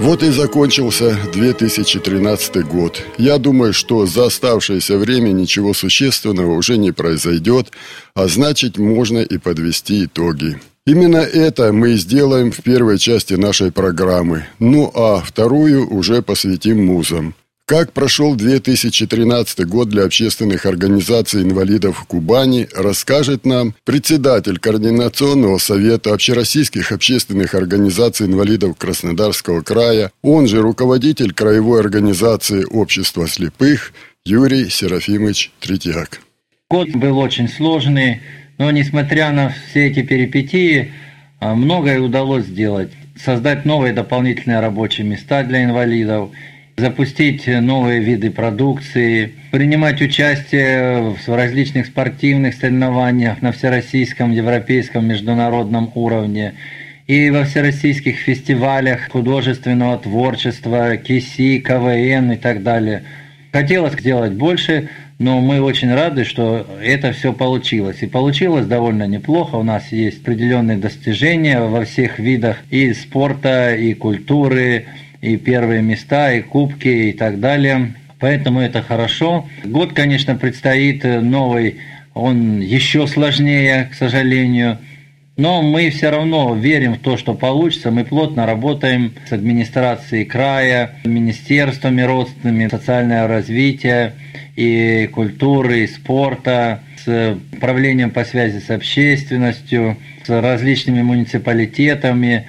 вот и закончился 2013 год. Я думаю, что за оставшееся время ничего существенного уже не произойдет, а значит можно и подвести итоги. Именно это мы и сделаем в первой части нашей программы. Ну а вторую уже посвятим музам. Как прошел 2013 год для общественных организаций инвалидов Кубани, расскажет нам председатель Координационного совета общероссийских общественных организаций инвалидов Краснодарского края, он же руководитель краевой организации общества слепых Юрий Серафимович Третьяк. Год был очень сложный, но несмотря на все эти перипетии, а, многое удалось сделать. Создать новые дополнительные рабочие места для инвалидов – запустить новые виды продукции, принимать участие в различных спортивных соревнованиях на всероссийском, европейском, международном уровне и во всероссийских фестивалях художественного творчества, КИСИ, КВН и так далее. Хотелось сделать больше, но мы очень рады, что это все получилось. И получилось довольно неплохо. У нас есть определенные достижения во всех видах и спорта, и культуры, и первые места, и кубки, и так далее. Поэтому это хорошо. Год, конечно, предстоит новый, он еще сложнее, к сожалению. Но мы все равно верим в то, что получится. Мы плотно работаем с администрацией края, министерствами родственными, социальное развитие и культуры, и спорта, с управлением по связи с общественностью, с различными муниципалитетами,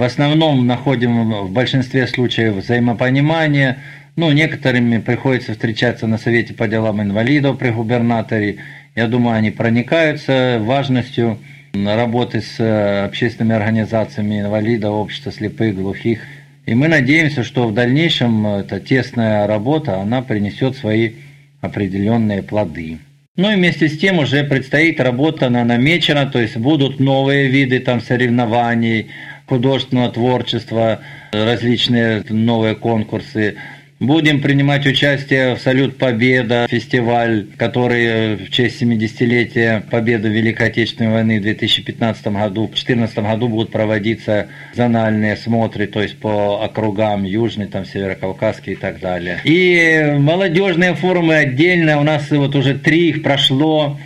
в основном находим в большинстве случаев взаимопонимание. Ну, некоторыми приходится встречаться на Совете по делам инвалидов при губернаторе. Я думаю, они проникаются важностью работы с э, общественными организациями инвалидов, общества слепых, глухих. И мы надеемся, что в дальнейшем эта тесная работа, она принесет свои определенные плоды. Ну и вместе с тем уже предстоит работа, она намечена, то есть будут новые виды там соревнований, художественного творчества, различные новые конкурсы. Будем принимать участие в «Салют Победа», фестиваль, который в честь 70-летия победы Великой Отечественной войны в 2015 году. В 2014 году будут проводиться зональные смотры, то есть по округам Южный, там, Северокавказский и так далее. И молодежные форумы отдельно, у нас вот уже три их прошло.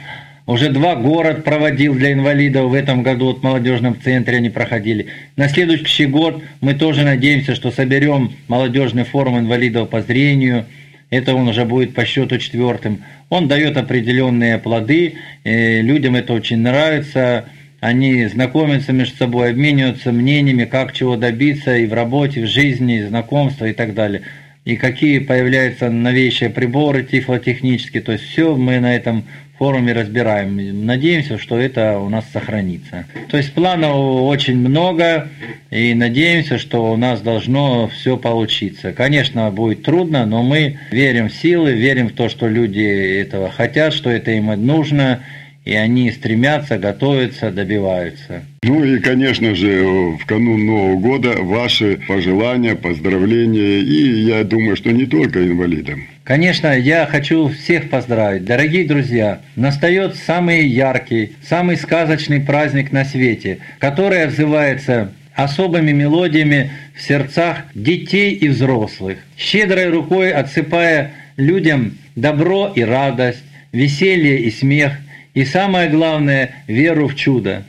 Уже два город проводил для инвалидов в этом году, вот в молодежном центре они проходили. На следующий год мы тоже надеемся, что соберем молодежный форум инвалидов по зрению. Это он уже будет по счету четвертым. Он дает определенные плоды, людям это очень нравится. Они знакомятся между собой, обмениваются мнениями, как чего добиться и в работе, в жизни, и знакомства и так далее. И какие появляются новейшие приборы тифлотехнические. То есть все мы на этом форуме разбираем. Надеемся, что это у нас сохранится. То есть планов очень много, и надеемся, что у нас должно все получиться. Конечно, будет трудно, но мы верим в силы, верим в то, что люди этого хотят, что это им нужно, и они стремятся, готовятся, добиваются. Ну и, конечно же, в канун Нового года ваши пожелания, поздравления, и я думаю, что не только инвалидам. Конечно, я хочу всех поздравить. Дорогие друзья, настает самый яркий, самый сказочный праздник на свете, который отзывается особыми мелодиями в сердцах детей и взрослых, щедрой рукой отсыпая людям добро и радость, веселье и смех, и самое главное – веру в чудо.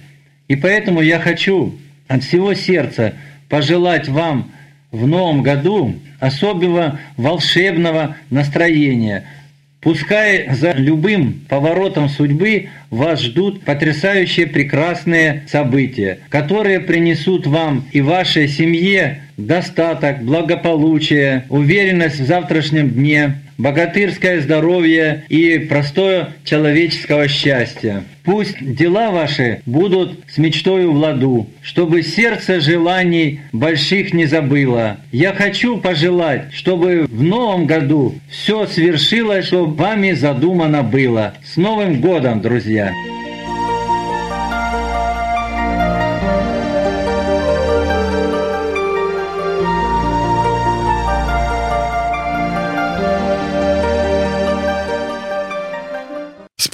И поэтому я хочу от всего сердца пожелать вам в новом году особого волшебного настроения. Пускай за любым поворотом судьбы вас ждут потрясающие прекрасные события, которые принесут вам и вашей семье достаток, благополучие, уверенность в завтрашнем дне, богатырское здоровье и простое человеческого счастья. Пусть дела ваши будут с мечтою в ладу, чтобы сердце желаний больших не забыло. Я хочу пожелать, чтобы в новом году все свершилось, что вами задумано было. С Новым годом, друзья! Yeah.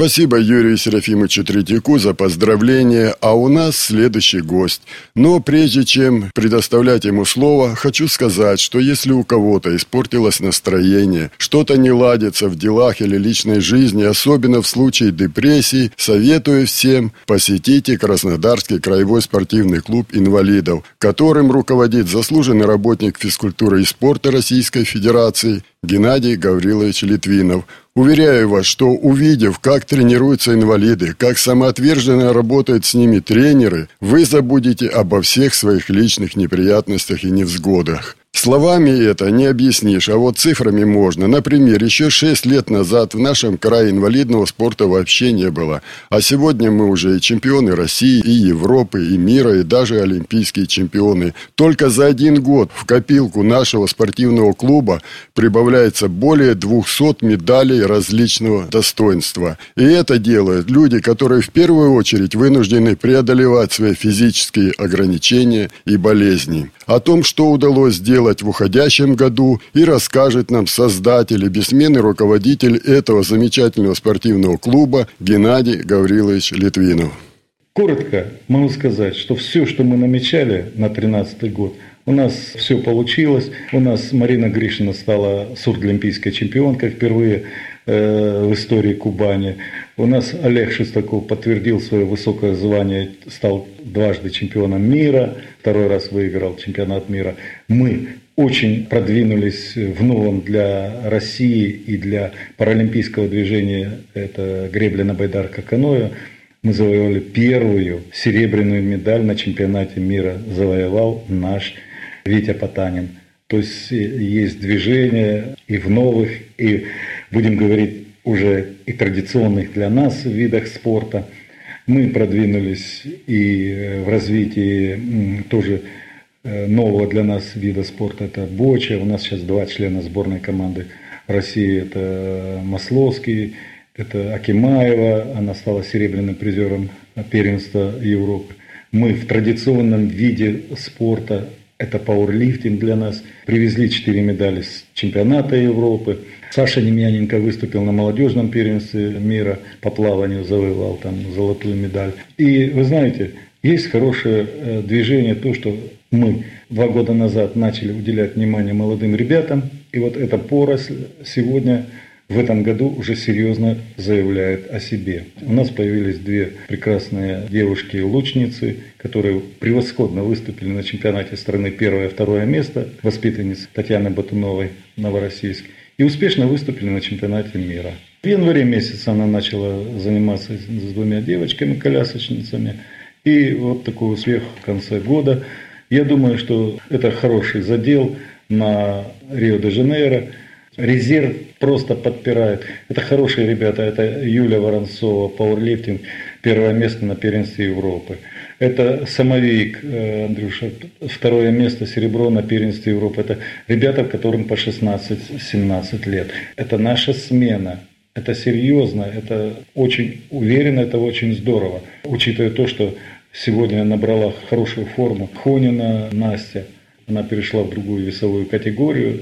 Спасибо Юрию Серафимовичу Третьяку за поздравление, а у нас следующий гость. Но прежде чем предоставлять ему слово, хочу сказать, что если у кого-то испортилось настроение, что-то не ладится в делах или личной жизни, особенно в случае депрессии, советую всем посетите Краснодарский краевой спортивный клуб инвалидов, которым руководит заслуженный работник физкультуры и спорта Российской Федерации Геннадий Гаврилович Литвинов. Уверяю вас, что увидев, как тренируются инвалиды, как самоотверженно работают с ними тренеры, вы забудете обо всех своих личных неприятностях и невзгодах. Словами это не объяснишь, а вот цифрами можно. Например, еще шесть лет назад в нашем крае инвалидного спорта вообще не было. А сегодня мы уже и чемпионы России, и Европы, и мира, и даже олимпийские чемпионы. Только за один год в копилку нашего спортивного клуба прибавляется более 200 медалей различного достоинства. И это делают люди, которые в первую очередь вынуждены преодолевать свои физические ограничения и болезни. О том, что удалось сделать сделать в уходящем году и расскажет нам создатель и бессменный руководитель этого замечательного спортивного клуба Геннадий Гаврилович Литвинов. Коротко могу сказать, что все, что мы намечали на 2013 год, у нас все получилось. У нас Марина Гришина стала сурдолимпийской чемпионкой впервые в истории Кубани. У нас Олег Шестаков подтвердил свое высокое звание, стал дважды чемпионом мира, второй раз выиграл чемпионат мира. Мы очень продвинулись в новом для России и для паралимпийского движения, это гребля на байдарка каноэ. Мы завоевали первую серебряную медаль на чемпионате мира, завоевал наш Витя Потанин. То есть есть движение и в новых, и, будем говорить, уже и традиционных для нас видах спорта. Мы продвинулись и в развитии тоже э, нового для нас вида спорта. Это боча. У нас сейчас два члена сборной команды России. Это Масловский, это Акимаева. Она стала серебряным призером первенства Европы. Мы в традиционном виде спорта это пауэрлифтинг для нас. Привезли четыре медали с чемпионата Европы. Саша Немьяненко выступил на молодежном первенстве мира по плаванию, завоевал там золотую медаль. И вы знаете, есть хорошее э, движение, то, что мы два года назад начали уделять внимание молодым ребятам, и вот эта поросль сегодня в этом году уже серьезно заявляет о себе. У нас появились две прекрасные девушки-лучницы, которые превосходно выступили на чемпионате страны первое и второе место, воспитанниц Татьяны Батуновой, Новороссийск, и успешно выступили на чемпионате мира. В январе месяце она начала заниматься с двумя девочками-колясочницами, и вот такой успех в конце года. Я думаю, что это хороший задел на Рио-де-Жанейро – Резерв просто подпирает. Это хорошие ребята. Это Юля Воронцова, пауэрлифтинг, первое место на первенстве Европы. Это Самовик, э, Андрюша, второе место, серебро на первенстве Европы. Это ребята, которым по 16-17 лет. Это наша смена. Это серьезно, это очень уверенно, это очень здорово. Учитывая то, что сегодня набрала хорошую форму Хонина Настя, она перешла в другую весовую категорию,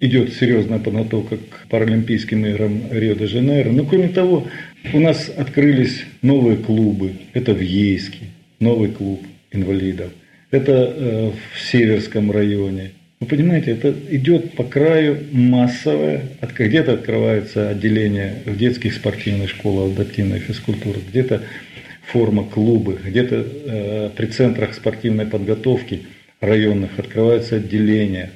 идет серьезная подготовка к Паралимпийским играм Рио-де-Жанейро. Но кроме того, у нас открылись новые клубы. Это в Ейске, новый клуб инвалидов. Это э, в Северском районе. Вы понимаете, это идет по краю массовое. Где-то открывается отделение в детских спортивных школах адаптивной физкультуры, где-то форма клубы, где-то э, при центрах спортивной подготовки районных открываются отделения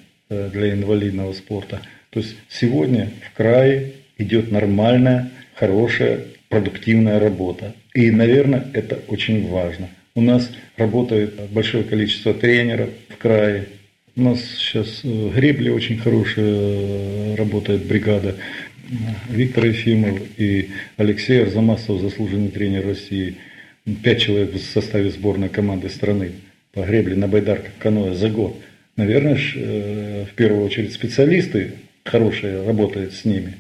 для инвалидного спорта. То есть сегодня в крае идет нормальная, хорошая, продуктивная работа. И, наверное, это очень важно. У нас работает большое количество тренеров в крае. У нас сейчас э, гребле очень хорошая э, работает бригада Виктор Ефимов и Алексей Арзамасов, заслуженный тренер России. Пять человек в составе сборной команды страны по гребле на байдарках каноэ за год. Наверное, э, в первую очередь специалисты хорошие работают с ними.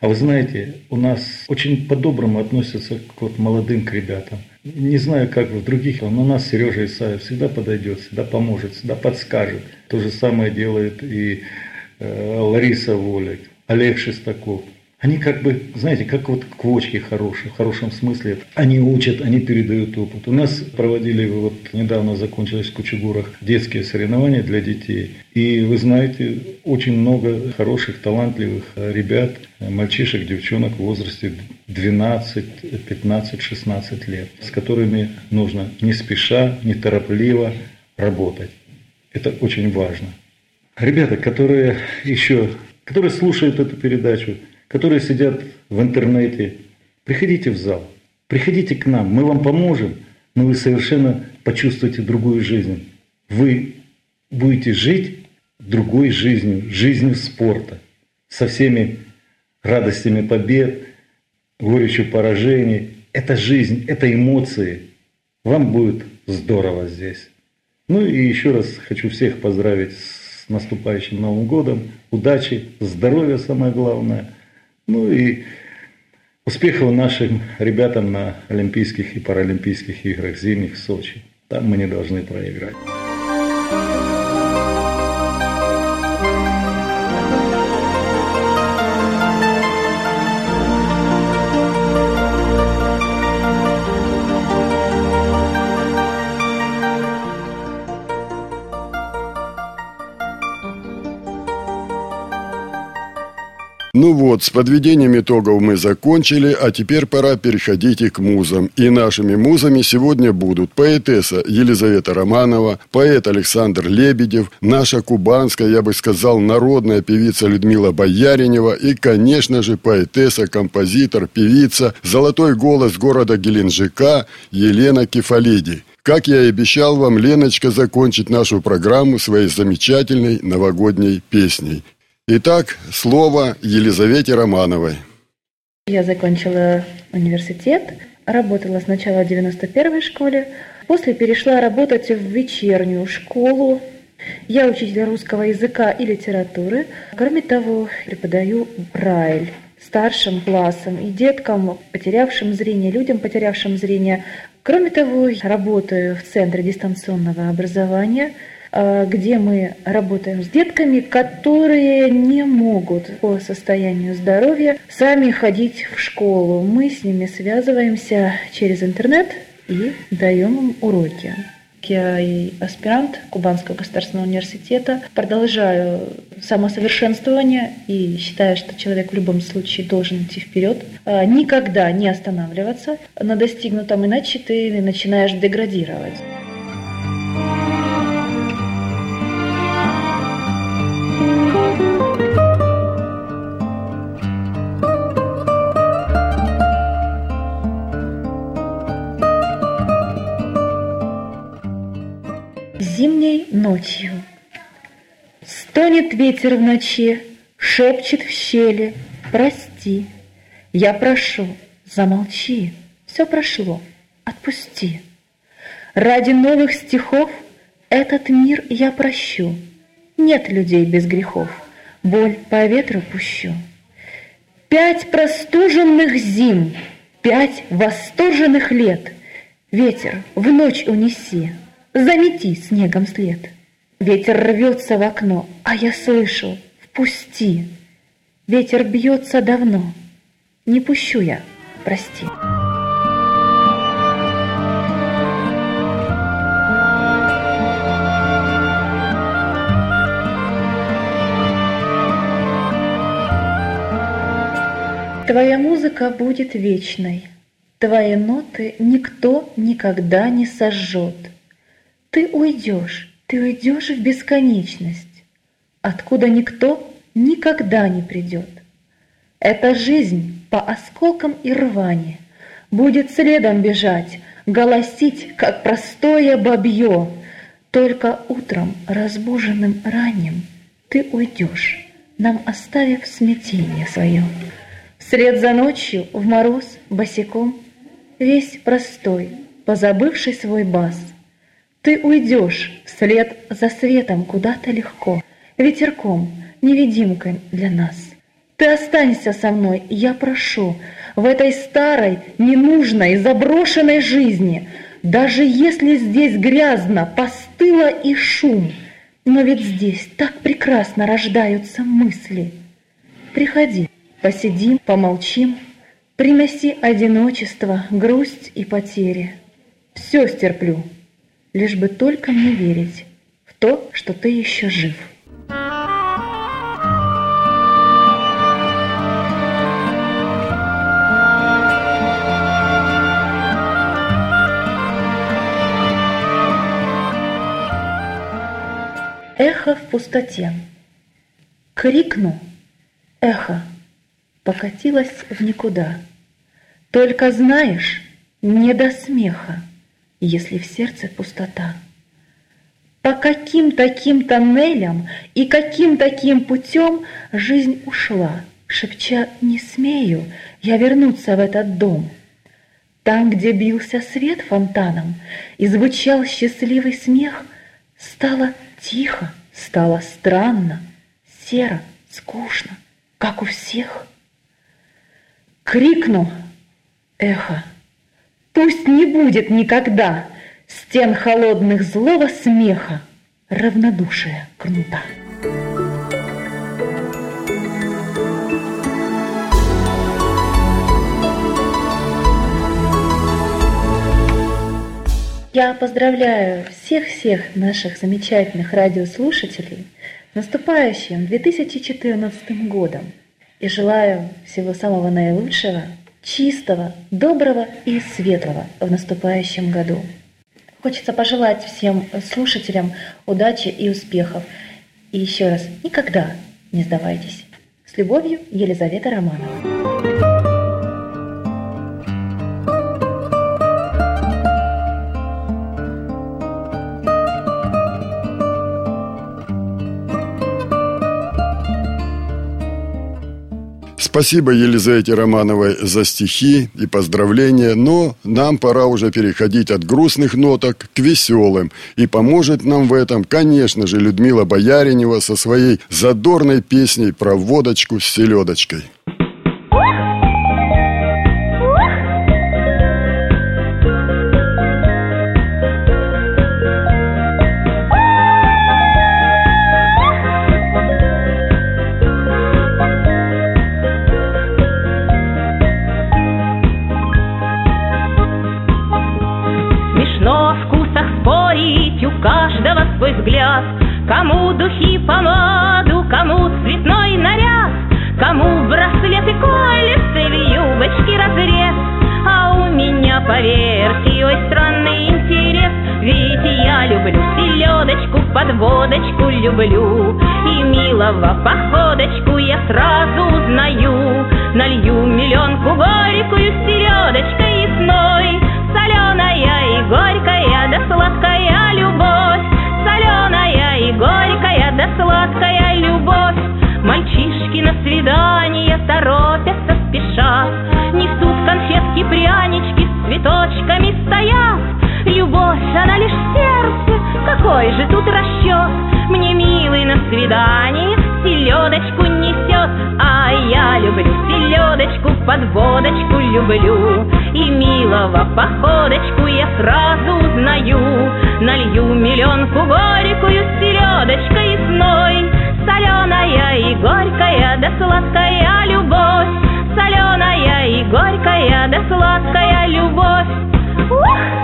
А вы знаете, у нас очень по-доброму относятся к вот молодым к ребятам. Не знаю, как в других, но у нас Сережа Исаев всегда подойдет, всегда поможет, всегда подскажет. То же самое делает и э, Лариса Волик, Олег Шестаков. Они как бы, знаете, как вот квочки хорошие, в хорошем смысле. Они учат, они передают опыт. У нас проводили, вот недавно закончились в Кучугурах детские соревнования для детей. И вы знаете, очень много хороших, талантливых ребят, мальчишек, девчонок в возрасте 12, 15, 16 лет, с которыми нужно не спеша, неторопливо работать. Это очень важно. Ребята, которые еще, которые слушают эту передачу, которые сидят в интернете, приходите в зал, приходите к нам, мы вам поможем, но вы совершенно почувствуете другую жизнь. Вы будете жить другой жизнью, жизнью спорта, со всеми радостями побед, горечью поражений. Это жизнь, это эмоции. Вам будет здорово здесь. Ну и еще раз хочу всех поздравить с наступающим Новым годом. Удачи, здоровья самое главное – ну и успехов нашим ребятам на Олимпийских и Паралимпийских играх зимних в Сочи. Там мы не должны проиграть. Ну вот, с подведением итогов мы закончили, а теперь пора переходить и к музам. И нашими музами сегодня будут поэтесса Елизавета Романова, поэт Александр Лебедев, наша кубанская, я бы сказал, народная певица Людмила Бояринева и, конечно же, поэтесса, композитор, певица, золотой голос города Геленджика Елена Кефалиди. Как я и обещал вам, Леночка закончит нашу программу своей замечательной новогодней песней. Итак, слово Елизавете Романовой. Я закончила университет, работала сначала в 91-й школе, после перешла работать в вечернюю школу. Я учитель русского языка и литературы. Кроме того, преподаю Брайль старшим классам и деткам, потерявшим зрение, людям, потерявшим зрение. Кроме того, работаю в Центре дистанционного образования – где мы работаем с детками, которые не могут по состоянию здоровья сами ходить в школу. Мы с ними связываемся через интернет и даем им уроки. Я и аспирант Кубанского государственного университета. Продолжаю самосовершенствование и считаю, что человек в любом случае должен идти вперед, э, никогда не останавливаться на достигнутом, иначе ты начинаешь деградировать. Ночью Стонет ветер в ночи, шепчет в щели «Прости». Я прошу, замолчи, все прошло, отпусти. Ради новых стихов этот мир я прощу. Нет людей без грехов, боль по ветру пущу. Пять простуженных зим, пять восторженных лет Ветер в ночь унеси, замети снегом след. Ветер рвется в окно, а я слышу, впусти. Ветер бьется давно, не пущу я, прости. Твоя музыка будет вечной, Твои ноты никто никогда не сожжет. Ты уйдешь, ты уйдешь в бесконечность, Откуда никто никогда не придет. Эта жизнь по осколкам и рвани Будет следом бежать, голосить, как простое бабье. Только утром, разбуженным ранним, Ты уйдешь, нам оставив смятение свое. Вслед за ночью в мороз босиком, весь простой, позабывший свой бас, ты уйдешь вслед за светом куда-то легко, ветерком, невидимкой для нас. Ты останься со мной, я прошу, в этой старой, ненужной, заброшенной жизни, даже если здесь грязно, постыло и шум, но ведь здесь так прекрасно рождаются мысли. Приходи, посидим, помолчим, приноси одиночество, грусть и потери. Все стерплю, лишь бы только мне верить в то, что ты еще жив. Эхо в пустоте. Крикну, эхо, покатилось в никуда. Только знаешь, не до смеха, если в сердце пустота. По каким таким тоннелям и каким таким путем жизнь ушла, шепча «не смею я вернуться в этот дом». Там, где бился свет фонтаном и звучал счастливый смех, стало Тихо, стало странно, серо, скучно, как у всех. Крикну эхо, пусть не будет никогда стен холодных злого смеха, равнодушия кнута. Я поздравляю всех-всех наших замечательных радиослушателей с наступающим 2014 годом и желаю всего самого наилучшего, чистого, доброго и светлого в наступающем году. Хочется пожелать всем слушателям удачи и успехов. И еще раз, никогда не сдавайтесь. С любовью, Елизавета Романова. Спасибо Елизавете Романовой за стихи и поздравления, но нам пора уже переходить от грустных ноток к веселым. И поможет нам в этом, конечно же, Людмила Бояринева со своей задорной песней про водочку с селедочкой. Юбочки разрез. А у меня, поверьте, ой, странный интерес, Ведь я люблю селедочку, подводочку люблю, И милого походочку я сразу узнаю. Налью миллионку горькую с селедочкой и сной, Соленая и горькая, да сладкая любовь, Соленая и горькая, да сладкая любовь. Мальчишки на свидание торопятся, спешат, Несут конфетки, прянички, с цветочками стоят. Любовь, она лишь в сердце, какой же тут расчет? Мне милый на свидание селедочку несет, А я люблю селедочку, подводочку люблю. И милого походочку я сразу узнаю. Налью миллионку горькую с селедочкой сной, Соленая и горькая, да сладкая любовь, горькая, да сладкая любовь. Ух!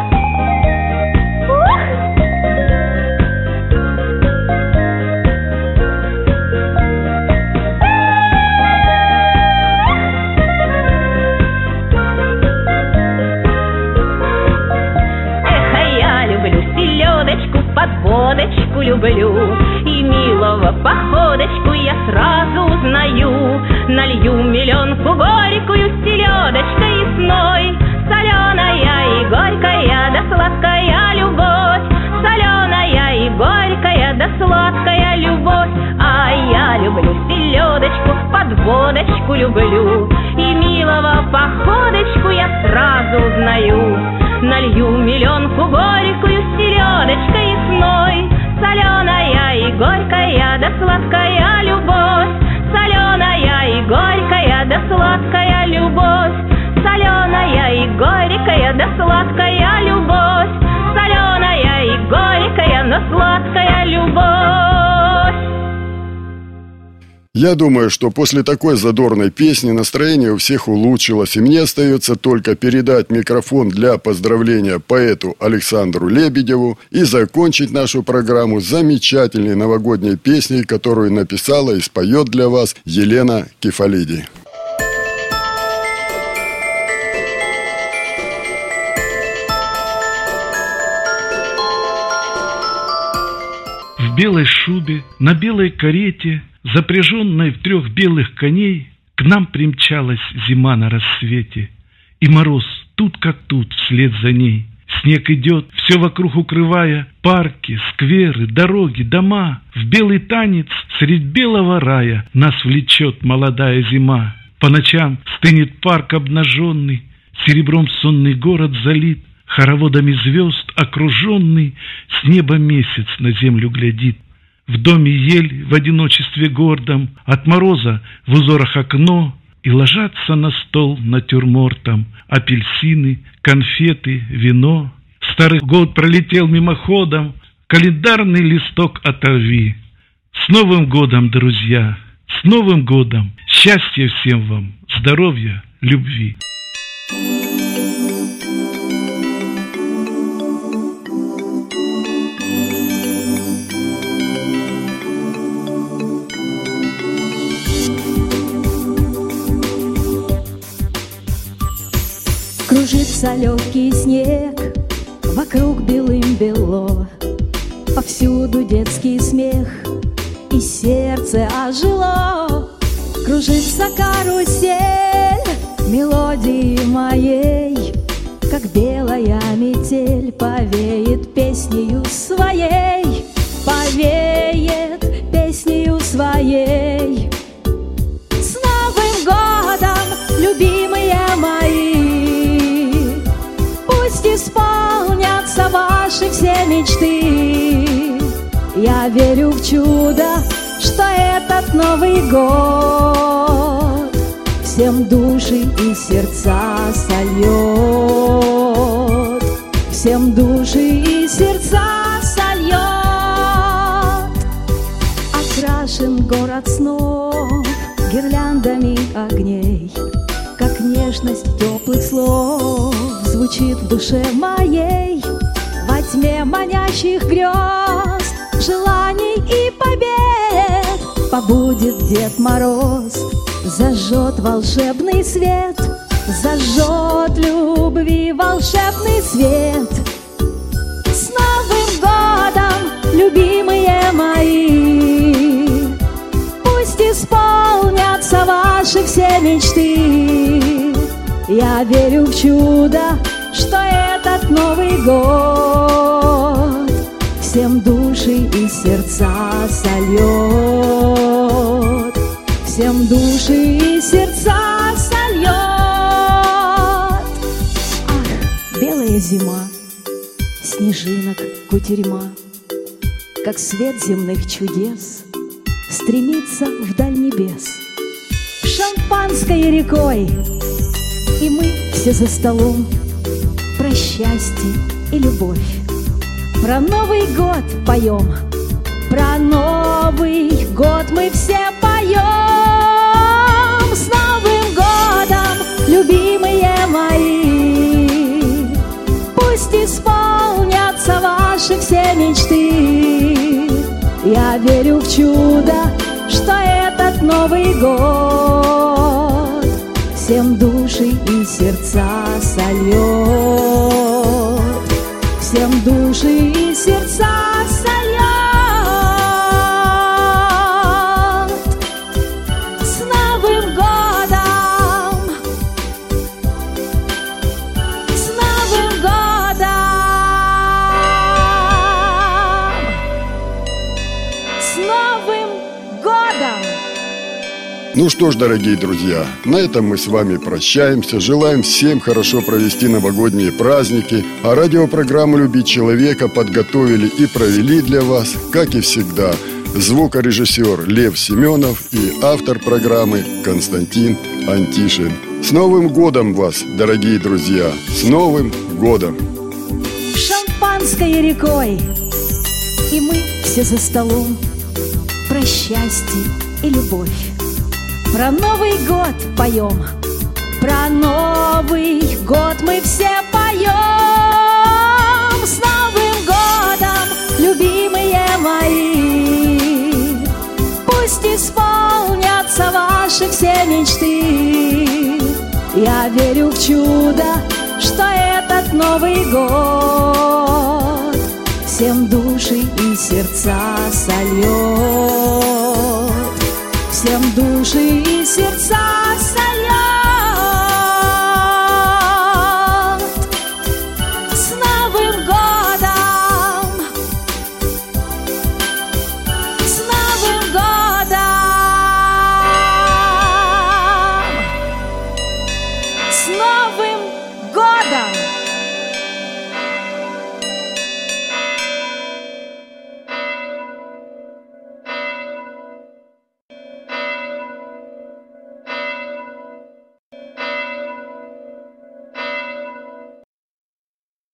водочку люблю И милого походочку я сразу узнаю Налью миллионку селедочкой и сной, соленая и горькая, да сладкая любовь, соленая и горькая, да сладкая любовь, а я люблю селедочку, под водочку люблю, и милого походочку я сразу узнаю. Налью миллионку горькую селедочкой и сной, соленая и горькая, да сладкая да сладкая любовь, Соленая и горькая, да сладкая любовь, Соленая и горькая, но сладкая любовь. Я думаю, что после такой задорной песни настроение у всех улучшилось, и мне остается только передать микрофон для поздравления поэту Александру Лебедеву и закончить нашу программу замечательной новогодней песней, которую написала и споет для вас Елена Кефалиди. В белой шубе, на белой карете – запряженной в трех белых коней, к нам примчалась зима на рассвете, и мороз тут как тут вслед за ней. Снег идет, все вокруг укрывая, парки, скверы, дороги, дома. В белый танец средь белого рая нас влечет молодая зима. По ночам стынет парк обнаженный, серебром сонный город залит, хороводами звезд окруженный, с неба месяц на землю глядит. В доме ель в одиночестве гордом, От мороза в узорах окно, И ложатся на стол натюрмортом Апельсины, конфеты, вино. Старый год пролетел мимоходом, Календарный листок оторви. С Новым годом, друзья! С Новым годом! Счастья всем вам, здоровья, любви! Кружится легкий снег, вокруг белым бело, Повсюду детский смех, и сердце ожило. Кружится карусель мелодии моей, Как белая метель повеет песнею своей, Повеет мечты. Я верю в чудо, что этот Новый год Всем души и сердца сольет, Всем души и сердца сольет. Окрашен город снов гирляндами огней, Как нежность теплых слов звучит в душе моей. Тьме манящих грез, желаний и побед Побудет Дед Мороз, зажжет волшебный свет, Зажжет любви волшебный свет. С Новым годом, любимые мои! Пусть исполнятся ваши все мечты. Я верю в чудо, что этот Новый год Всем души и сердца сольет, Всем души и сердца сольет. Ах, белая зима, снежинок кутерьма, Как свет земных чудес Стремится вдаль небес. Шампанской рекой и мы все за столом счастье и любовь. Про Новый год поем. Про Новый год мы все поем. С Новым годом, любимые мои! Пусть исполнятся ваши все мечты. Я верю в чудо, что этот Новый год Всем души и сердца сольет, Всем души и сердца сольет. С Новым годом! С Новым годом! С Новым годом! Ну что ж, дорогие друзья, на этом мы с вами прощаемся. Желаем всем хорошо провести новогодние праздники. А радиопрограмму «Любить человека» подготовили и провели для вас, как и всегда, звукорежиссер Лев Семенов и автор программы Константин Антишин. С Новым годом вас, дорогие друзья! С Новым годом! Шампанское рекой И мы все за столом Про счастье и любовь про Новый год поем, про Новый год мы все поем. С Новым годом, любимые мои, пусть исполнятся ваши все мечты. Я верю в чудо, что этот Новый год всем души и сердца сольет всем души и сердца.